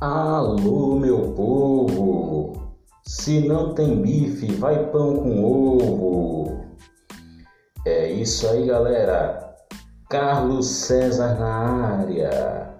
Alô, meu povo! Se não tem bife, vai pão com ovo. É isso aí, galera. Carlos César na área.